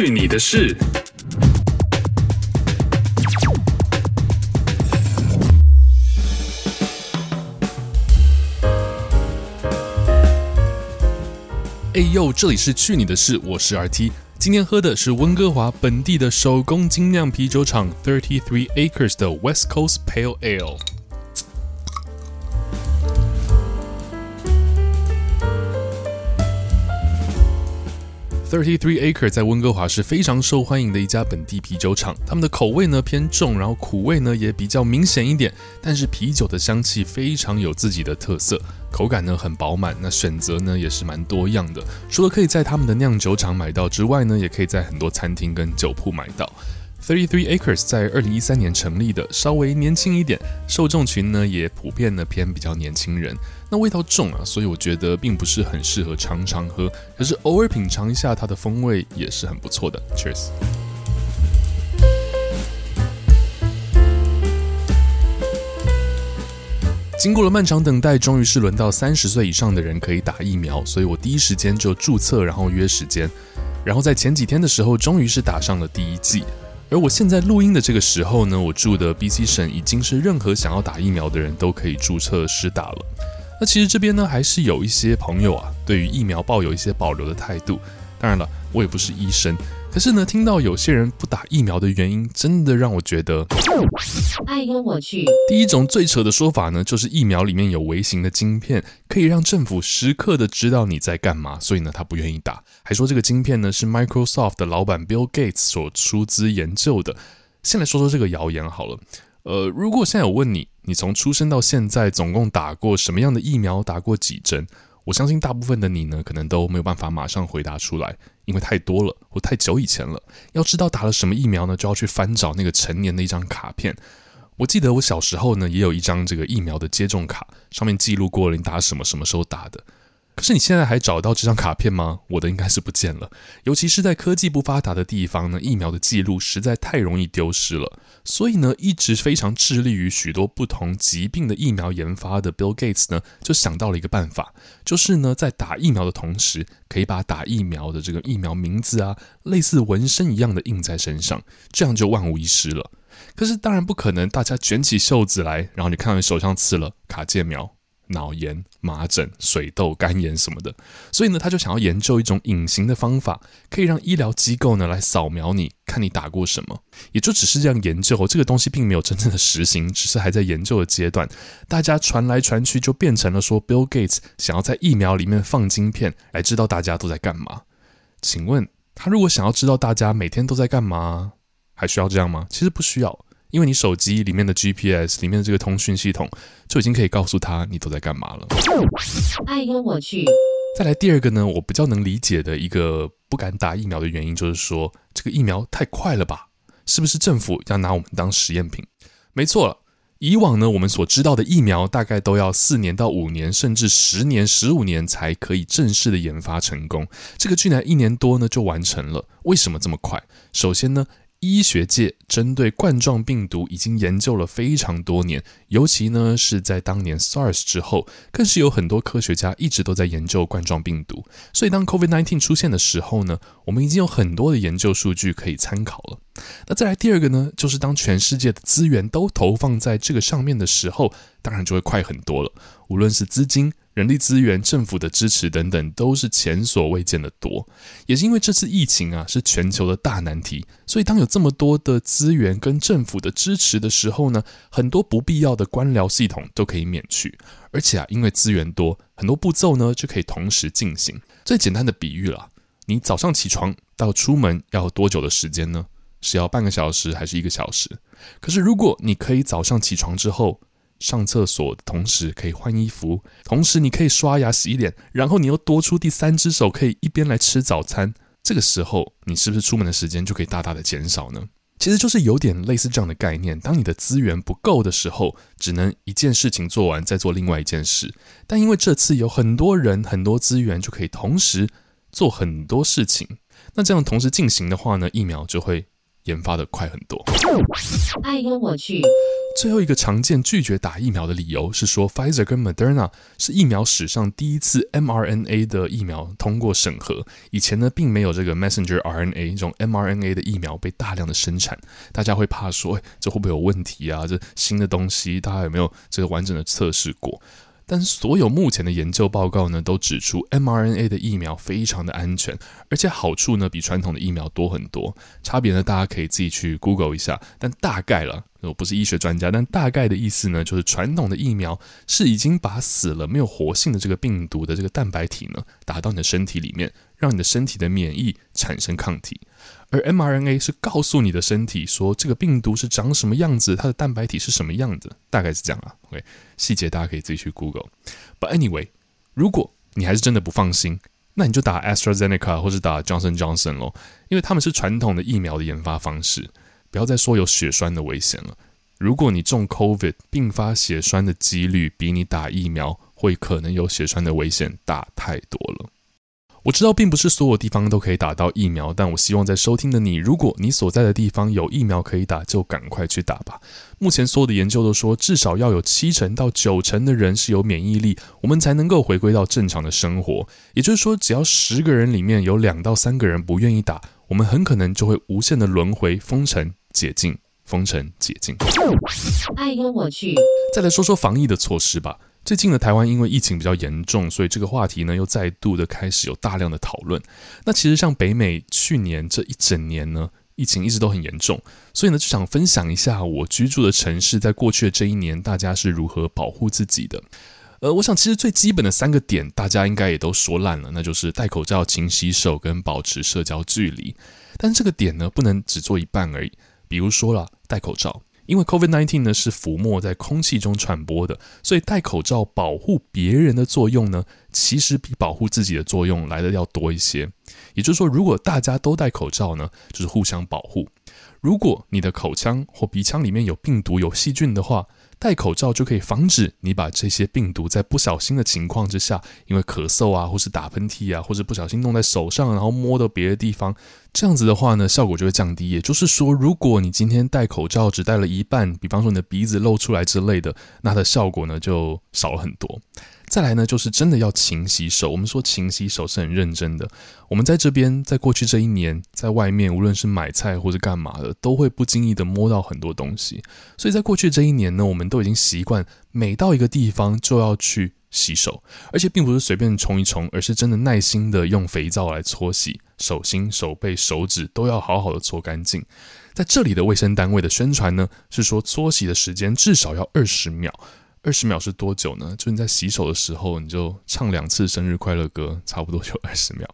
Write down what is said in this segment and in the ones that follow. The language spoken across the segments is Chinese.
去你的事！哎呦，这里是去你的事，我是 RT。今天喝的是温哥华本地的手工精酿啤酒厂 Thirty Three Acres 的 West Coast Pale Ale。Thirty Three Acre 在温哥华是非常受欢迎的一家本地啤酒厂，他们的口味呢偏重，然后苦味呢也比较明显一点，但是啤酒的香气非常有自己的特色，口感呢很饱满，那选择呢也是蛮多样的，除了可以在他们的酿酒厂买到之外呢，也可以在很多餐厅跟酒铺买到。Thirty Three Acres 在二零一三年成立的，稍微年轻一点，受众群呢也普遍呢偏比较年轻人。那味道重啊，所以我觉得并不是很适合常常喝，可是偶尔品尝一下它的风味也是很不错的。Cheers！经过了漫长等待，终于是轮到三十岁以上的人可以打疫苗，所以我第一时间就注册，然后约时间，然后在前几天的时候，终于是打上了第一剂。而我现在录音的这个时候呢，我住的 BC 省已经是任何想要打疫苗的人都可以注册施打了。那其实这边呢，还是有一些朋友啊，对于疫苗抱有一些保留的态度。当然了，我也不是医生，可是呢，听到有些人不打疫苗的原因，真的让我觉得，哎呦我去！第一种最扯的说法呢，就是疫苗里面有微型的晶片，可以让政府时刻的知道你在干嘛，所以呢，他不愿意打，还说这个晶片呢是 Microsoft 的老板 Bill Gates 所出资研究的。先来说说这个谣言好了。呃，如果现在有问你，你从出生到现在总共打过什么样的疫苗，打过几针？我相信大部分的你呢，可能都没有办法马上回答出来，因为太多了，或太久以前了。要知道打了什么疫苗呢，就要去翻找那个成年的一张卡片。我记得我小时候呢，也有一张这个疫苗的接种卡，上面记录过了你打什么、什么时候打的。可是你现在还找到这张卡片吗？我的应该是不见了。尤其是在科技不发达的地方呢，疫苗的记录实在太容易丢失了。所以呢，一直非常致力于许多不同疾病的疫苗研发的 Bill Gates 呢，就想到了一个办法，就是呢，在打疫苗的同时，可以把打疫苗的这个疫苗名字啊，类似纹身一样的印在身上，这样就万无一失了。可是当然不可能，大家卷起袖子来，然后你看到你手上刺了卡介苗。脑炎、麻疹、水痘、肝炎什么的，所以呢，他就想要研究一种隐形的方法，可以让医疗机构呢来扫描你，看你打过什么。也就只是这样研究，这个东西并没有真正的实行，只是还在研究的阶段。大家传来传去，就变成了说，Bill Gates 想要在疫苗里面放晶片，来知道大家都在干嘛。请问他如果想要知道大家每天都在干嘛，还需要这样吗？其实不需要。因为你手机里面的 GPS 里面的这个通讯系统就已经可以告诉他你都在干嘛了。哎呦我去！再来第二个呢，我比较能理解的一个不敢打疫苗的原因，就是说这个疫苗太快了吧？是不是政府要拿我们当实验品？没错了，以往呢我们所知道的疫苗大概都要四年到五年，甚至十年、十五年才可以正式的研发成功。这个居然一年多呢就完成了，为什么这么快？首先呢。医学界针对冠状病毒已经研究了非常多年，尤其呢是在当年 SARS 之后，更是有很多科学家一直都在研究冠状病毒。所以当 COVID-19 出现的时候呢，我们已经有很多的研究数据可以参考了。那再来第二个呢，就是当全世界的资源都投放在这个上面的时候，当然就会快很多了。无论是资金、人力资源、政府的支持等等，都是前所未见的多。也是因为这次疫情啊，是全球的大难题，所以当有这么多的资源跟政府的支持的时候呢，很多不必要的官僚系统都可以免去。而且啊，因为资源多，很多步骤呢就可以同时进行。最简单的比喻了，你早上起床到出门要多久的时间呢？是要半个小时还是一个小时？可是如果你可以早上起床之后，上厕所的同时可以换衣服，同时你可以刷牙洗脸，然后你又多出第三只手，可以一边来吃早餐。这个时候，你是不是出门的时间就可以大大的减少呢？其实就是有点类似这样的概念。当你的资源不够的时候，只能一件事情做完，再做另外一件事。但因为这次有很多人、很多资源，就可以同时做很多事情。那这样同时进行的话呢，疫苗就会研发的快很多。哎呦我去。最后一个常见拒绝打疫苗的理由是说，Pfizer 跟 Moderna 是疫苗史上第一次 mRNA 的疫苗通过审核。以前呢，并没有这个 Messenger RNA 这种 mRNA 的疫苗被大量的生产，大家会怕说，哎，这会不会有问题啊？这新的东西，大家有没有这个完整的测试过？但所有目前的研究报告呢，都指出 mRNA 的疫苗非常的安全，而且好处呢比传统的疫苗多很多。差别呢，大家可以自己去 Google 一下。但大概了，我不是医学专家，但大概的意思呢，就是传统的疫苗是已经把死了没有活性的这个病毒的这个蛋白体呢打到你的身体里面，让你的身体的免疫产生抗体。而 mRNA 是告诉你的身体说，这个病毒是长什么样子，它的蛋白体是什么样子，大概是这样啊。OK，细节大家可以自己去 Google。But anyway，如果你还是真的不放心，那你就打 AstraZeneca 或者打 Johnson Johnson 咯，因为他们是传统的疫苗的研发方式。不要再说有血栓的危险了。如果你中 COVID 并发血栓的几率比你打疫苗会可能有血栓的危险大太多了。我知道并不是所有地方都可以打到疫苗，但我希望在收听的你，如果你所在的地方有疫苗可以打，就赶快去打吧。目前所有的研究都说，至少要有七成到九成的人是有免疫力，我们才能够回归到正常的生活。也就是说，只要十个人里面有两到三个人不愿意打，我们很可能就会无限的轮回封城解禁，封城解禁。哎呦我去。再来说说防疫的措施吧。最近的台湾因为疫情比较严重，所以这个话题呢又再度的开始有大量的讨论。那其实像北美去年这一整年呢，疫情一直都很严重，所以呢就想分享一下我居住的城市在过去的这一年大家是如何保护自己的。呃，我想其实最基本的三个点大家应该也都说烂了，那就是戴口罩、勤洗手跟保持社交距离。但这个点呢不能只做一半而已，比如说了戴口罩。因为 COVID-19 呢是浮沫在空气中传播的，所以戴口罩保护别人的作用呢，其实比保护自己的作用来的要多一些。也就是说，如果大家都戴口罩呢，就是互相保护。如果你的口腔或鼻腔里面有病毒、有细菌的话，戴口罩就可以防止你把这些病毒在不小心的情况之下，因为咳嗽啊，或是打喷嚏啊，或者不小心弄在手上，然后摸到别的地方，这样子的话呢，效果就会降低。也就是说，如果你今天戴口罩只戴了一半，比方说你的鼻子露出来之类的，那它的效果呢就少了很多。再来呢，就是真的要勤洗手。我们说勤洗手是很认真的。我们在这边，在过去这一年，在外面无论是买菜或者干嘛的，都会不经意的摸到很多东西。所以在过去这一年呢，我们都已经习惯每到一个地方就要去洗手，而且并不是随便冲一冲，而是真的耐心的用肥皂来搓洗手心、手背、手指，都要好好的搓干净。在这里的卫生单位的宣传呢，是说搓洗的时间至少要二十秒。二十秒是多久呢？就你在洗手的时候，你就唱两次生日快乐歌，差不多就 二十秒。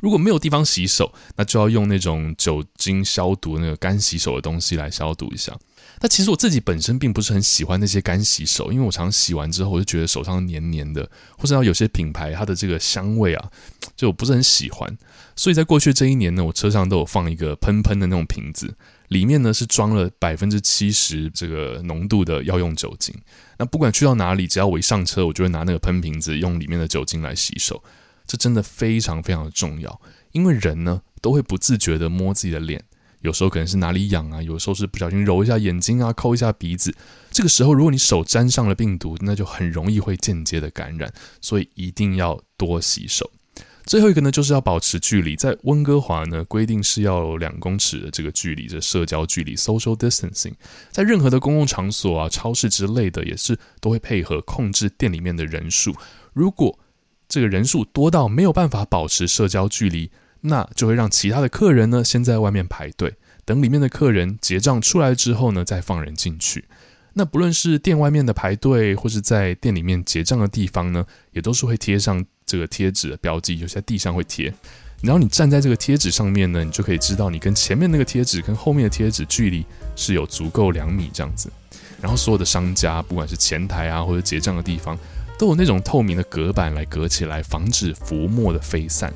如果没有地方洗手，那就要用那种酒精消毒那个干洗手的东西来消毒一下。那其实我自己本身并不是很喜欢那些干洗手，因为我常洗完之后，我就觉得手上黏黏的，或者有些品牌它的这个香味啊，就我不是很喜欢。所以在过去这一年呢，我车上都有放一个喷喷的那种瓶子。里面呢是装了百分之七十这个浓度的药用酒精。那不管去到哪里，只要我一上车，我就会拿那个喷瓶子，用里面的酒精来洗手。这真的非常非常的重要，因为人呢都会不自觉的摸自己的脸，有时候可能是哪里痒啊，有时候是不小心揉一下眼睛啊，抠一下鼻子。这个时候，如果你手沾上了病毒，那就很容易会间接的感染，所以一定要多洗手。最后一个呢，就是要保持距离。在温哥华呢，规定是要有两公尺的这个距离，这社交距离 （social distancing）。在任何的公共场所啊、超市之类的，也是都会配合控制店里面的人数。如果这个人数多到没有办法保持社交距离，那就会让其他的客人呢先在外面排队，等里面的客人结账出来之后呢，再放人进去。那不论是店外面的排队，或是在店里面结账的地方呢，也都是会贴上这个贴纸的标记，有些在地上会贴。然后你站在这个贴纸上面呢，你就可以知道你跟前面那个贴纸跟后面的贴纸距离是有足够两米这样子。然后所有的商家，不管是前台啊或者结账的地方，都有那种透明的隔板来隔起来，防止浮沫的飞散。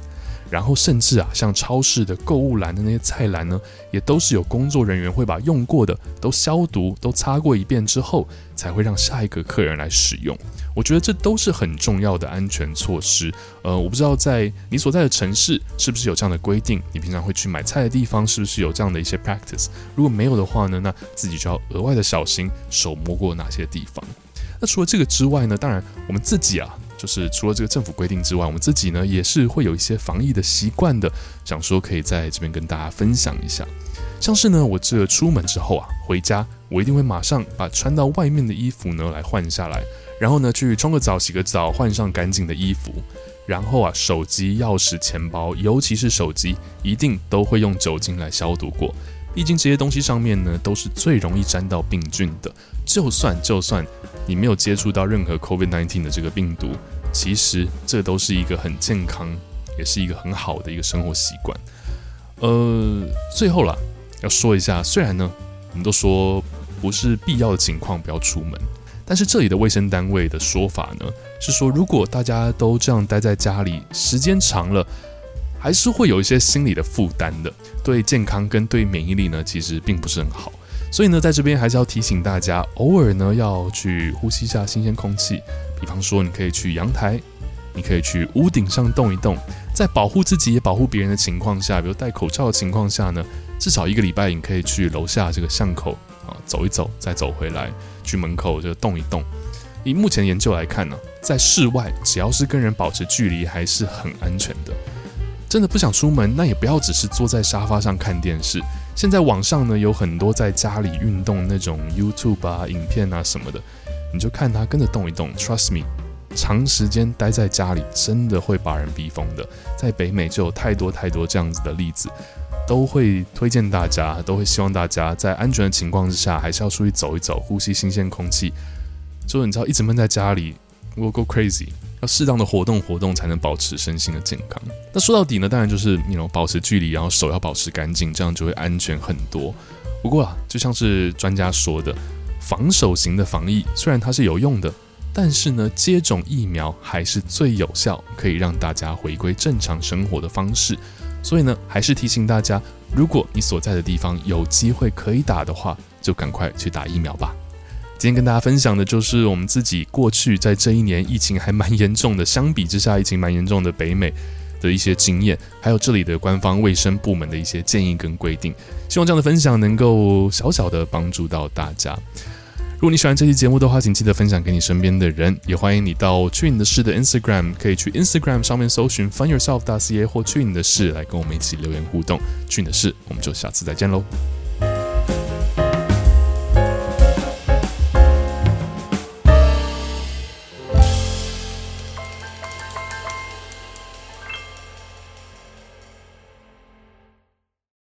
然后甚至啊，像超市的购物篮的那些菜篮呢，也都是有工作人员会把用过的都消毒、都擦过一遍之后，才会让下一个客人来使用。我觉得这都是很重要的安全措施。呃，我不知道在你所在的城市是不是有这样的规定？你平常会去买菜的地方是不是有这样的一些 practice？如果没有的话呢，那自己就要额外的小心手摸过哪些地方。那除了这个之外呢，当然我们自己啊。就是除了这个政府规定之外，我们自己呢也是会有一些防疫的习惯的，想说可以在这边跟大家分享一下。像是呢，我这出门之后啊，回家我一定会马上把穿到外面的衣服呢来换下来，然后呢去冲个澡、洗个澡，换上干净的衣服，然后啊手机、钥匙、钱包，尤其是手机，一定都会用酒精来消毒过。毕竟这些东西上面呢都是最容易沾到病菌的，就算就算你没有接触到任何 COVID-19 的这个病毒。其实这都是一个很健康，也是一个很好的一个生活习惯。呃，最后啦，要说一下，虽然呢，我们都说不是必要的情况不要出门，但是这里的卫生单位的说法呢，是说如果大家都这样待在家里时间长了，还是会有一些心理的负担的，对健康跟对免疫力呢，其实并不是很好。所以呢，在这边还是要提醒大家，偶尔呢要去呼吸一下新鲜空气。比方说，你可以去阳台，你可以去屋顶上动一动，在保护自己也保护别人的情况下，比如戴口罩的情况下呢，至少一个礼拜你可以去楼下这个巷口啊走一走，再走回来，去门口就动一动。以目前研究来看呢，在室外只要是跟人保持距离，还是很安全的。真的不想出门，那也不要只是坐在沙发上看电视。现在网上呢有很多在家里运动那种 YouTube 啊、影片啊什么的。你就看他跟着动一动，Trust me，长时间待在家里真的会把人逼疯的。在北美就有太多太多这样子的例子，都会推荐大家，都会希望大家在安全的情况之下，还是要出去走一走，呼吸新鲜空气。就是你知道一直闷在家里，will go crazy，要适当的活动活动才能保持身心的健康。那说到底呢，当然就是你 you know, 保持距离，然后手要保持干净，这样就会安全很多。不过啊，就像是专家说的。防守型的防疫虽然它是有用的，但是呢，接种疫苗还是最有效，可以让大家回归正常生活的方式。所以呢，还是提醒大家，如果你所在的地方有机会可以打的话，就赶快去打疫苗吧。今天跟大家分享的就是我们自己过去在这一年疫情还蛮严重的，相比之下疫情蛮严重的北美的一些经验，还有这里的官方卫生部门的一些建议跟规定。希望这样的分享能够小小的帮助到大家。如果你喜欢这期节目的话，请记得分享给你身边的人，也欢迎你到去你的事的 Instagram，可以去 Instagram 上面搜寻 Find yourself” 大 CA 或去你的事来跟我们一起留言互动。去你的事，我们就下次再见喽。